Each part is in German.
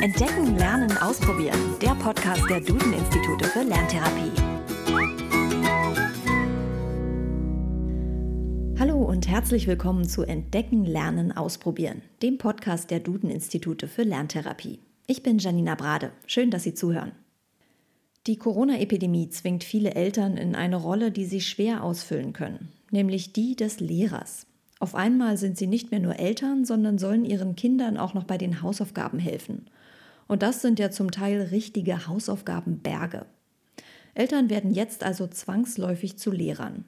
Entdecken, Lernen, Ausprobieren. Der Podcast der Duden-Institute für Lerntherapie. Hallo und herzlich willkommen zu Entdecken, Lernen, Ausprobieren, dem Podcast der Duden-Institute für Lerntherapie. Ich bin Janina Brade. Schön, dass Sie zuhören. Die Corona-Epidemie zwingt viele Eltern in eine Rolle, die sie schwer ausfüllen können, nämlich die des Lehrers. Auf einmal sind sie nicht mehr nur Eltern, sondern sollen ihren Kindern auch noch bei den Hausaufgaben helfen. Und das sind ja zum Teil richtige Hausaufgabenberge. Eltern werden jetzt also zwangsläufig zu Lehrern.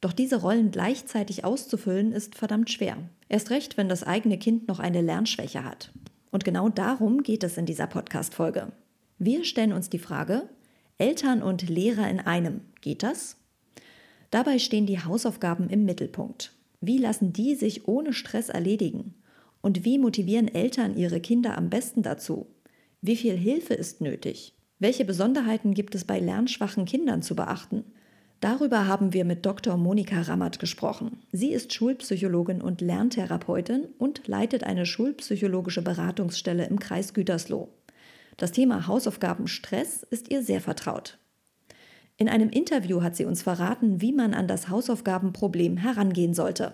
Doch diese Rollen gleichzeitig auszufüllen ist verdammt schwer. Erst recht, wenn das eigene Kind noch eine Lernschwäche hat. Und genau darum geht es in dieser Podcast-Folge. Wir stellen uns die Frage, Eltern und Lehrer in einem, geht das? Dabei stehen die Hausaufgaben im Mittelpunkt. Wie lassen die sich ohne Stress erledigen? Und wie motivieren Eltern ihre Kinder am besten dazu? Wie viel Hilfe ist nötig? Welche Besonderheiten gibt es bei lernschwachen Kindern zu beachten? Darüber haben wir mit Dr. Monika Rammert gesprochen. Sie ist Schulpsychologin und Lerntherapeutin und leitet eine schulpsychologische Beratungsstelle im Kreis Gütersloh. Das Thema Hausaufgabenstress ist ihr sehr vertraut. In einem Interview hat sie uns verraten, wie man an das Hausaufgabenproblem herangehen sollte.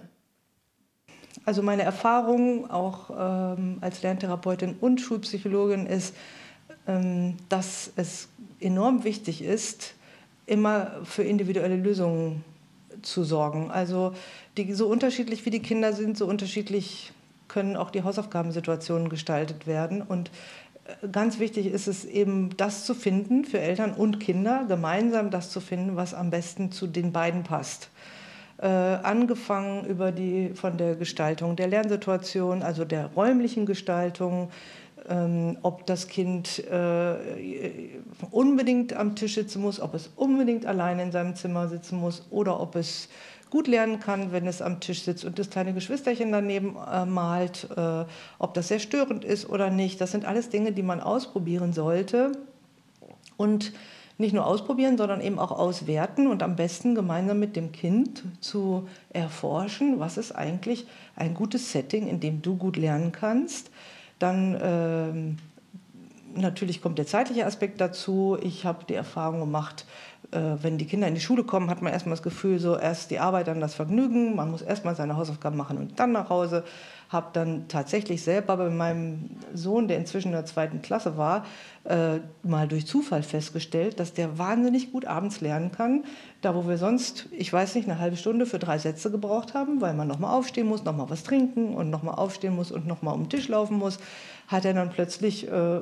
Also meine Erfahrung auch ähm, als Lerntherapeutin und Schulpsychologin ist, ähm, dass es enorm wichtig ist, immer für individuelle Lösungen zu sorgen. Also die, so unterschiedlich wie die Kinder sind, so unterschiedlich können auch die Hausaufgabensituationen gestaltet werden. Und ganz wichtig ist es eben, das zu finden für Eltern und Kinder, gemeinsam das zu finden, was am besten zu den beiden passt. Äh, angefangen über die, von der Gestaltung der Lernsituation, also der räumlichen Gestaltung, ähm, ob das Kind äh, unbedingt am Tisch sitzen muss, ob es unbedingt alleine in seinem Zimmer sitzen muss oder ob es gut lernen kann, wenn es am Tisch sitzt und das kleine Geschwisterchen daneben äh, malt, äh, ob das sehr störend ist oder nicht. Das sind alles Dinge, die man ausprobieren sollte und nicht nur ausprobieren, sondern eben auch auswerten und am besten gemeinsam mit dem Kind zu erforschen, was ist eigentlich ein gutes Setting, in dem du gut lernen kannst. Dann ähm, natürlich kommt der zeitliche Aspekt dazu. Ich habe die Erfahrung gemacht, äh, wenn die Kinder in die Schule kommen, hat man erstmal das Gefühl, so erst die Arbeit, dann das Vergnügen. Man muss erstmal seine Hausaufgaben machen und dann nach Hause. Habe dann tatsächlich selber bei meinem Sohn, der inzwischen in der zweiten Klasse war, äh, mal durch Zufall festgestellt, dass der wahnsinnig gut abends lernen kann. Da, wo wir sonst, ich weiß nicht, eine halbe Stunde für drei Sätze gebraucht haben, weil man nochmal aufstehen muss, nochmal was trinken und nochmal aufstehen muss und nochmal um den Tisch laufen muss, hat er dann plötzlich äh,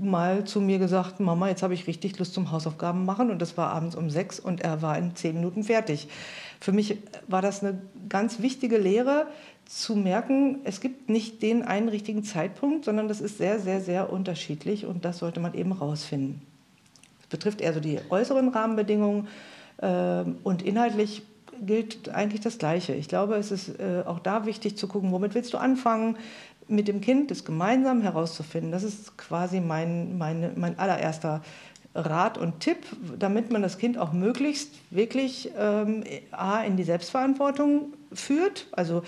mal zu mir gesagt, Mama, jetzt habe ich richtig Lust zum Hausaufgaben machen. Und das war abends um sechs und er war in zehn Minuten fertig. Für mich war das eine ganz wichtige Lehre, zu merken, es gibt nicht den einen richtigen Zeitpunkt, sondern das ist sehr, sehr, sehr unterschiedlich und das sollte man eben rausfinden. Das betrifft eher so die äußeren Rahmenbedingungen äh, und inhaltlich gilt eigentlich das Gleiche. Ich glaube, es ist äh, auch da wichtig zu gucken, womit willst du anfangen, mit dem Kind das gemeinsam herauszufinden. Das ist quasi mein, meine, mein allererster Rat und Tipp, damit man das Kind auch möglichst wirklich ähm, A, in die Selbstverantwortung führt. Also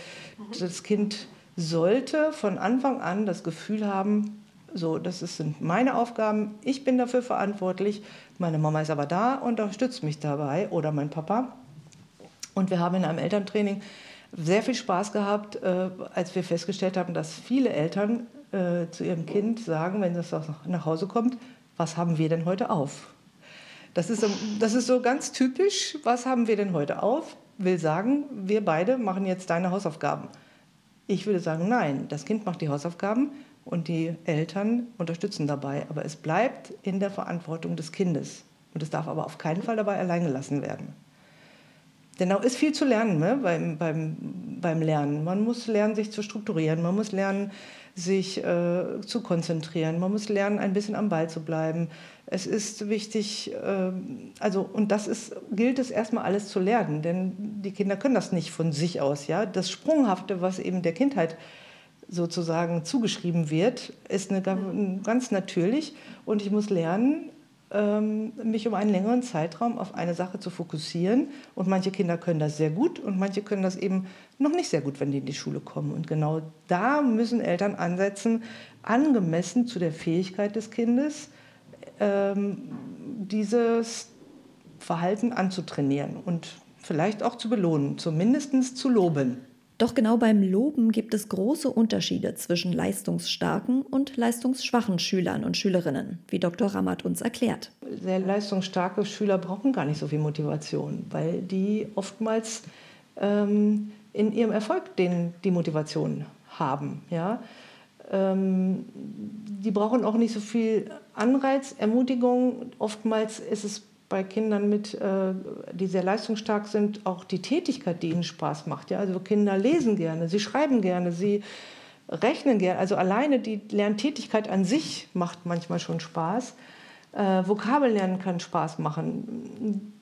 das Kind sollte von Anfang an das Gefühl haben, so, das sind meine Aufgaben, ich bin dafür verantwortlich, meine Mama ist aber da und unterstützt mich dabei oder mein Papa. Und wir haben in einem Elterntraining sehr viel Spaß gehabt, äh, als wir festgestellt haben, dass viele Eltern äh, zu ihrem Kind sagen, wenn es nach Hause kommt, was haben wir denn heute auf? Das ist, so, das ist so ganz typisch, was haben wir denn heute auf? Will sagen, wir beide machen jetzt deine Hausaufgaben. Ich würde sagen, nein, das Kind macht die Hausaufgaben und die Eltern unterstützen dabei. Aber es bleibt in der Verantwortung des Kindes. Und es darf aber auf keinen Fall dabei allein gelassen werden. Denn da ist viel zu lernen ne, beim, beim, beim Lernen. Man muss lernen, sich zu strukturieren. Man muss lernen, sich äh, zu konzentrieren. Man muss lernen, ein bisschen am Ball zu bleiben. Es ist wichtig, äh, also, und das ist, gilt es erstmal alles zu lernen, denn die Kinder können das nicht von sich aus. Ja? Das Sprunghafte, was eben der Kindheit sozusagen zugeschrieben wird, ist eine, ganz natürlich. Und ich muss lernen, mich um einen längeren Zeitraum auf eine Sache zu fokussieren. Und manche Kinder können das sehr gut und manche können das eben noch nicht sehr gut, wenn die in die Schule kommen. Und genau da müssen Eltern ansetzen, angemessen zu der Fähigkeit des Kindes, ähm, dieses Verhalten anzutrainieren und vielleicht auch zu belohnen, zumindest zu loben. Doch genau beim Loben gibt es große Unterschiede zwischen leistungsstarken und leistungsschwachen Schülern und Schülerinnen, wie Dr. Rammert uns erklärt. Sehr leistungsstarke Schüler brauchen gar nicht so viel Motivation, weil die oftmals ähm, in ihrem Erfolg den, die Motivation haben. Ja? Ähm, die brauchen auch nicht so viel Anreiz, Ermutigung. Oftmals ist es bei Kindern mit, äh, die sehr leistungsstark sind, auch die Tätigkeit, die ihnen Spaß macht. Ja? Also Kinder lesen gerne, sie schreiben gerne, sie rechnen gerne. Also alleine die Lerntätigkeit an sich macht manchmal schon Spaß. Äh, Vokabeln kann Spaß machen.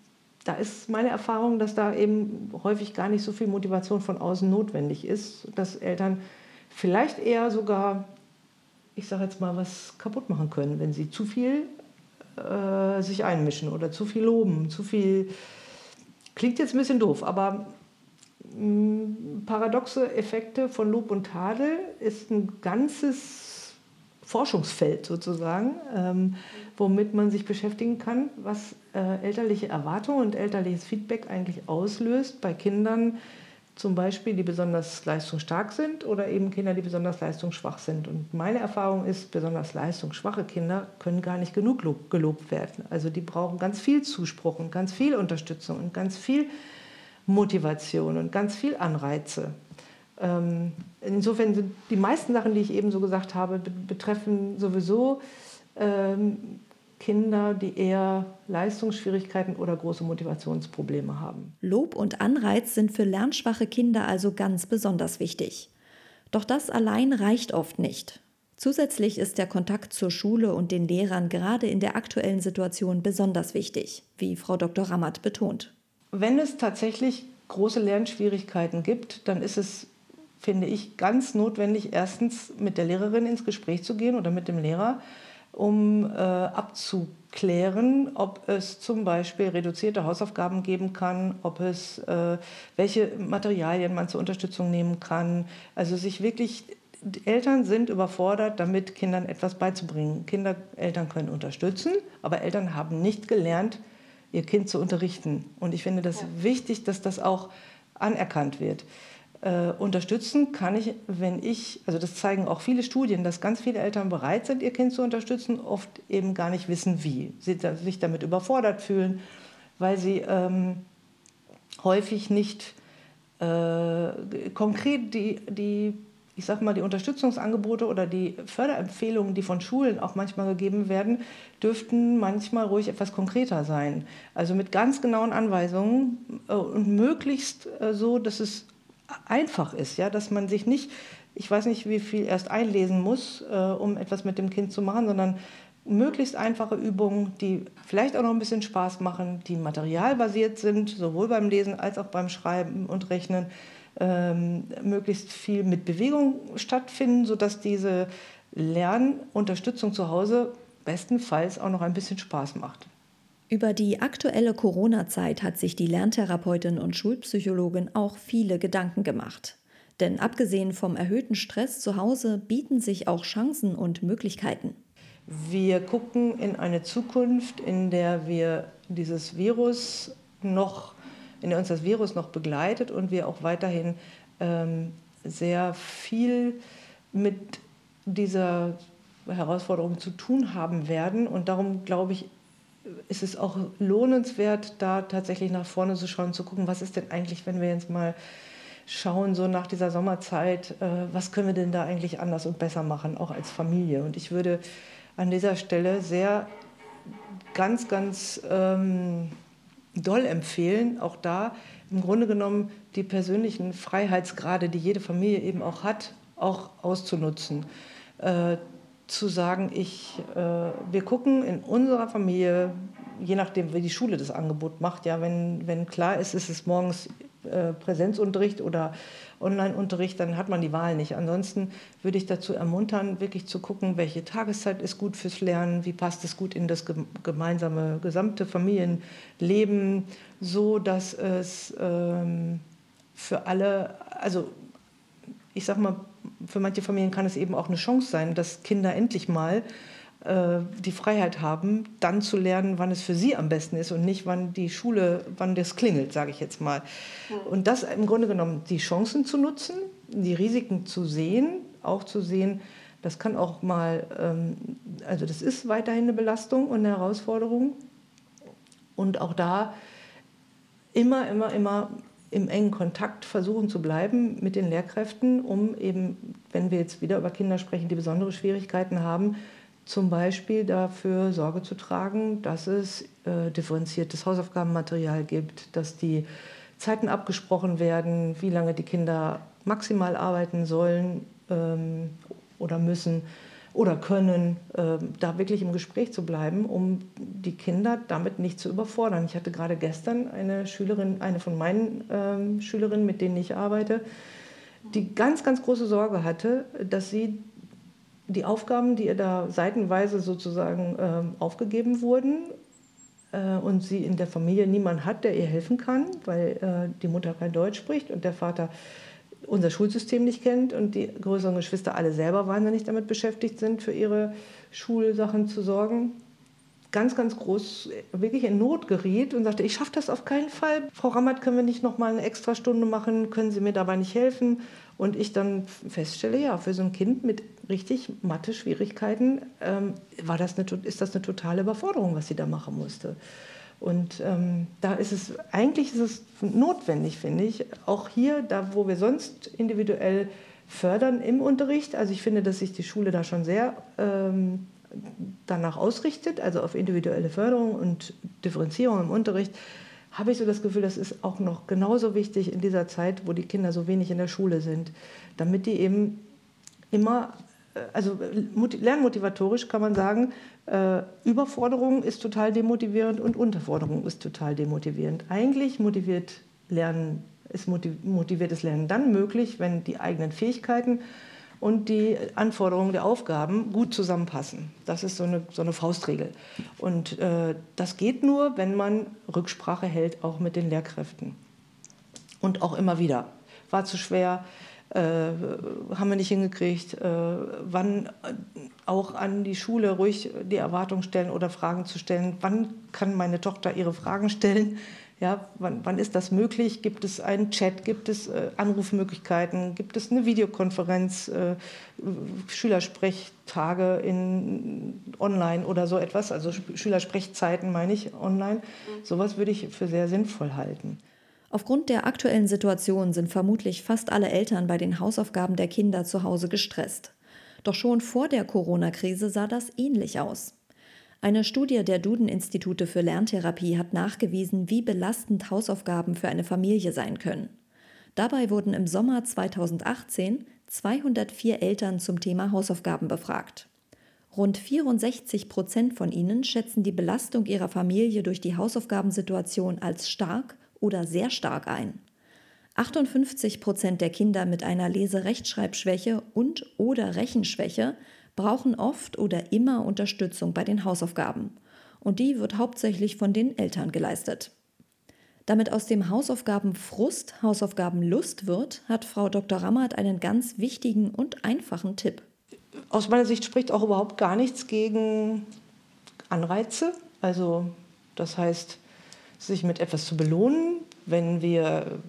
Da ist meine Erfahrung, dass da eben häufig gar nicht so viel Motivation von außen notwendig ist, dass Eltern vielleicht eher sogar, ich sage jetzt mal, was kaputt machen können, wenn sie zu viel äh, sich einmischen oder zu viel loben, zu viel. Klingt jetzt ein bisschen doof, aber mm, paradoxe Effekte von Lob und Tadel ist ein ganzes Forschungsfeld sozusagen, ähm, womit man sich beschäftigen kann, was äh, elterliche Erwartungen und elterliches Feedback eigentlich auslöst bei Kindern, zum Beispiel, die besonders leistungsstark sind oder eben Kinder, die besonders leistungsschwach sind. Und meine Erfahrung ist, besonders leistungsschwache Kinder können gar nicht genug gelobt werden. Also die brauchen ganz viel Zuspruch und ganz viel Unterstützung und ganz viel Motivation und ganz viel Anreize. Ähm, insofern sind die meisten Sachen, die ich eben so gesagt habe, betreffen sowieso ähm, Kinder, die eher Leistungsschwierigkeiten oder große Motivationsprobleme haben. Lob und Anreiz sind für lernschwache Kinder also ganz besonders wichtig. Doch das allein reicht oft nicht. Zusätzlich ist der Kontakt zur Schule und den Lehrern gerade in der aktuellen Situation besonders wichtig, wie Frau Dr. Rammert betont. Wenn es tatsächlich große Lernschwierigkeiten gibt, dann ist es, finde ich, ganz notwendig, erstens mit der Lehrerin ins Gespräch zu gehen oder mit dem Lehrer um äh, abzuklären, ob es zum Beispiel reduzierte Hausaufgaben geben kann, ob es äh, welche Materialien man zur Unterstützung nehmen kann. Also sich wirklich Eltern sind überfordert, damit Kindern etwas beizubringen. Kinder, Eltern können unterstützen, aber Eltern haben nicht gelernt, ihr Kind zu unterrichten. Und ich finde das ja. wichtig, dass das auch anerkannt wird. Äh, unterstützen kann ich, wenn ich, also das zeigen auch viele Studien, dass ganz viele Eltern bereit sind, ihr Kind zu unterstützen, oft eben gar nicht wissen, wie. Sie sich damit überfordert fühlen, weil sie ähm, häufig nicht äh, konkret die, die, ich sag mal, die Unterstützungsangebote oder die Förderempfehlungen, die von Schulen auch manchmal gegeben werden, dürften manchmal ruhig etwas konkreter sein. Also mit ganz genauen Anweisungen äh, und möglichst äh, so, dass es einfach ist, ja, dass man sich nicht, ich weiß nicht, wie viel erst einlesen muss, äh, um etwas mit dem Kind zu machen, sondern möglichst einfache Übungen, die vielleicht auch noch ein bisschen Spaß machen, die materialbasiert sind, sowohl beim Lesen als auch beim Schreiben und Rechnen, ähm, möglichst viel mit Bewegung stattfinden, sodass diese Lernunterstützung zu Hause bestenfalls auch noch ein bisschen Spaß macht. Über die aktuelle Corona-Zeit hat sich die Lerntherapeutin und Schulpsychologin auch viele Gedanken gemacht. Denn abgesehen vom erhöhten Stress zu Hause bieten sich auch Chancen und Möglichkeiten. Wir gucken in eine Zukunft, in der wir dieses Virus noch, in der uns das Virus noch begleitet und wir auch weiterhin ähm, sehr viel mit dieser Herausforderung zu tun haben werden. Und darum glaube ich, ist es auch lohnenswert, da tatsächlich nach vorne zu schauen, zu gucken, was ist denn eigentlich, wenn wir jetzt mal schauen, so nach dieser Sommerzeit, äh, was können wir denn da eigentlich anders und besser machen, auch als Familie. Und ich würde an dieser Stelle sehr ganz, ganz ähm, doll empfehlen, auch da im Grunde genommen die persönlichen Freiheitsgrade, die jede Familie eben auch hat, auch auszunutzen. Äh, zu sagen, ich, äh, wir gucken in unserer Familie, je nachdem, wie die Schule das Angebot macht, ja, wenn, wenn klar ist, ist es morgens äh, Präsenzunterricht oder Online-Unterricht, dann hat man die Wahl nicht. Ansonsten würde ich dazu ermuntern, wirklich zu gucken, welche Tageszeit ist gut fürs Lernen, wie passt es gut in das gemeinsame gesamte Familienleben, so dass es ähm, für alle, also ich sag mal, für manche Familien kann es eben auch eine Chance sein, dass Kinder endlich mal äh, die Freiheit haben, dann zu lernen, wann es für sie am besten ist und nicht, wann die Schule, wann das klingelt, sage ich jetzt mal. Und das im Grunde genommen, die Chancen zu nutzen, die Risiken zu sehen, auch zu sehen, das kann auch mal, ähm, also das ist weiterhin eine Belastung und eine Herausforderung. Und auch da immer, immer, immer im engen Kontakt versuchen zu bleiben mit den Lehrkräften, um eben, wenn wir jetzt wieder über Kinder sprechen, die besondere Schwierigkeiten haben, zum Beispiel dafür Sorge zu tragen, dass es äh, differenziertes Hausaufgabenmaterial gibt, dass die Zeiten abgesprochen werden, wie lange die Kinder maximal arbeiten sollen ähm, oder müssen oder können, äh, da wirklich im Gespräch zu bleiben, um die Kinder damit nicht zu überfordern. Ich hatte gerade gestern eine Schülerin, eine von meinen ähm, Schülerinnen, mit denen ich arbeite, die ganz, ganz große Sorge hatte, dass sie die Aufgaben, die ihr da seitenweise sozusagen äh, aufgegeben wurden äh, und sie in der Familie niemand hat, der ihr helfen kann, weil äh, die Mutter kein Deutsch spricht und der Vater unser Schulsystem nicht kennt und die größeren Geschwister alle selber wahnsinnig damit beschäftigt sind, für ihre Schulsachen zu sorgen. Ganz, ganz groß, wirklich in Not geriet und sagte, ich schaffe das auf keinen Fall. Frau Rammert, können wir nicht noch mal eine extra Stunde machen? Können Sie mir dabei nicht helfen? Und ich dann feststelle, ja, für so ein Kind mit richtig Mathe-Schwierigkeiten ähm, war das eine, ist das eine totale Überforderung, was sie da machen musste. Und ähm, da ist es, eigentlich ist es notwendig, finde ich, auch hier, da wo wir sonst individuell fördern im Unterricht, also ich finde, dass sich die Schule da schon sehr ähm, danach ausrichtet, also auf individuelle Förderung und Differenzierung im Unterricht, habe ich so das Gefühl, das ist auch noch genauso wichtig in dieser Zeit, wo die Kinder so wenig in der Schule sind, damit die eben immer, also lernmotivatorisch kann man sagen, äh, Überforderung ist total demotivierend und Unterforderung ist total demotivierend. Eigentlich motiviert Lernen, ist motiviertes Lernen dann möglich, wenn die eigenen Fähigkeiten und die Anforderungen der Aufgaben gut zusammenpassen. Das ist so eine, so eine Faustregel. Und äh, das geht nur, wenn man Rücksprache hält, auch mit den Lehrkräften. Und auch immer wieder. War zu schwer, äh, haben wir nicht hingekriegt. Äh, wann auch an die Schule ruhig die Erwartung stellen oder Fragen zu stellen. Wann kann meine Tochter ihre Fragen stellen? Ja, wann, wann ist das möglich? Gibt es einen Chat? Gibt es äh, Anrufmöglichkeiten? Gibt es eine Videokonferenz? Äh, Schülersprechtage in online oder so etwas? Also Schülersprechzeiten meine ich online. Mhm. Sowas würde ich für sehr sinnvoll halten. Aufgrund der aktuellen Situation sind vermutlich fast alle Eltern bei den Hausaufgaben der Kinder zu Hause gestresst. Doch schon vor der Corona-Krise sah das ähnlich aus. Eine Studie der Duden-Institute für Lerntherapie hat nachgewiesen, wie belastend Hausaufgaben für eine Familie sein können. Dabei wurden im Sommer 2018 204 Eltern zum Thema Hausaufgaben befragt. Rund 64 Prozent von ihnen schätzen die Belastung ihrer Familie durch die Hausaufgabensituation als stark oder sehr stark ein. 58 Prozent der Kinder mit einer Lese-Rechtschreibschwäche und oder Rechenschwäche brauchen oft oder immer Unterstützung bei den Hausaufgaben. Und die wird hauptsächlich von den Eltern geleistet. Damit aus dem Hausaufgabenfrust Hausaufgabenlust wird, hat Frau Dr. Rammert einen ganz wichtigen und einfachen Tipp. Aus meiner Sicht spricht auch überhaupt gar nichts gegen Anreize. Also das heißt, sich mit etwas zu belohnen, wenn wir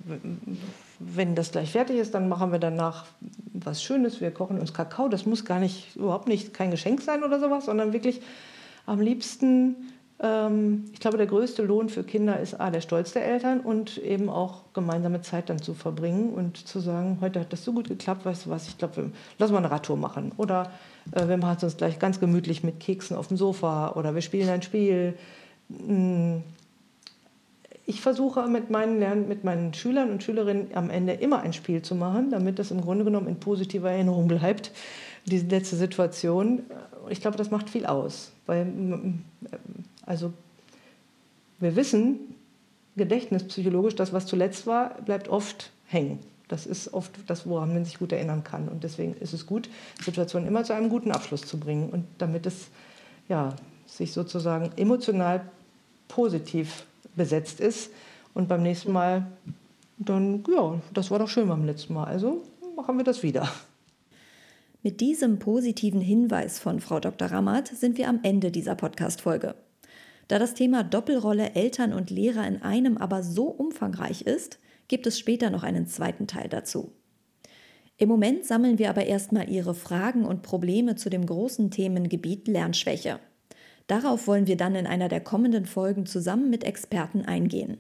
wenn das gleich fertig ist, dann machen wir danach was Schönes. Wir kochen uns Kakao. Das muss gar nicht, überhaupt nicht kein Geschenk sein oder sowas, sondern wirklich am liebsten, ähm, ich glaube, der größte Lohn für Kinder ist A, der Stolz der Eltern und eben auch gemeinsame Zeit dann zu verbringen und zu sagen, heute hat das so gut geklappt, weißt du was, ich glaube, lass mal eine Radtour machen. Oder äh, wir machen es uns gleich ganz gemütlich mit Keksen auf dem Sofa oder wir spielen ein Spiel. Hm ich versuche mit meinen, Lern mit meinen Schülern und Schülerinnen am Ende immer ein Spiel zu machen, damit das im Grunde genommen in positiver Erinnerung bleibt, diese letzte Situation. Ich glaube, das macht viel aus, weil also wir wissen, gedächtnispsychologisch, das, was zuletzt war, bleibt oft hängen. Das ist oft das, woran man sich gut erinnern kann. Und deswegen ist es gut, Situationen immer zu einem guten Abschluss zu bringen. Und damit es ja, sich sozusagen emotional positiv besetzt ist. Und beim nächsten Mal dann, ja, das war doch schön beim letzten Mal. Also machen wir das wieder. Mit diesem positiven Hinweis von Frau Dr. Rammert sind wir am Ende dieser Podcast-Folge. Da das Thema Doppelrolle Eltern und Lehrer in einem aber so umfangreich ist, gibt es später noch einen zweiten Teil dazu. Im Moment sammeln wir aber erstmal Ihre Fragen und Probleme zu dem großen Themengebiet Lernschwäche. Darauf wollen wir dann in einer der kommenden Folgen zusammen mit Experten eingehen.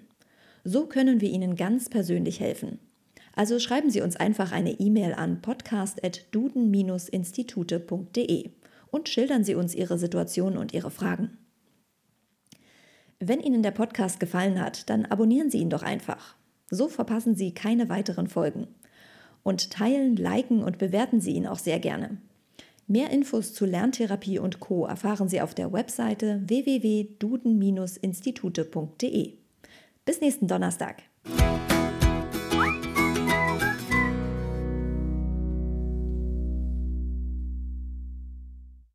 So können wir Ihnen ganz persönlich helfen. Also schreiben Sie uns einfach eine E-Mail an podcast.duden-institute.de und schildern Sie uns Ihre Situation und Ihre Fragen. Wenn Ihnen der Podcast gefallen hat, dann abonnieren Sie ihn doch einfach. So verpassen Sie keine weiteren Folgen. Und teilen, liken und bewerten Sie ihn auch sehr gerne. Mehr Infos zu Lerntherapie und Co. erfahren Sie auf der Webseite www.duden-institute.de. Bis nächsten Donnerstag.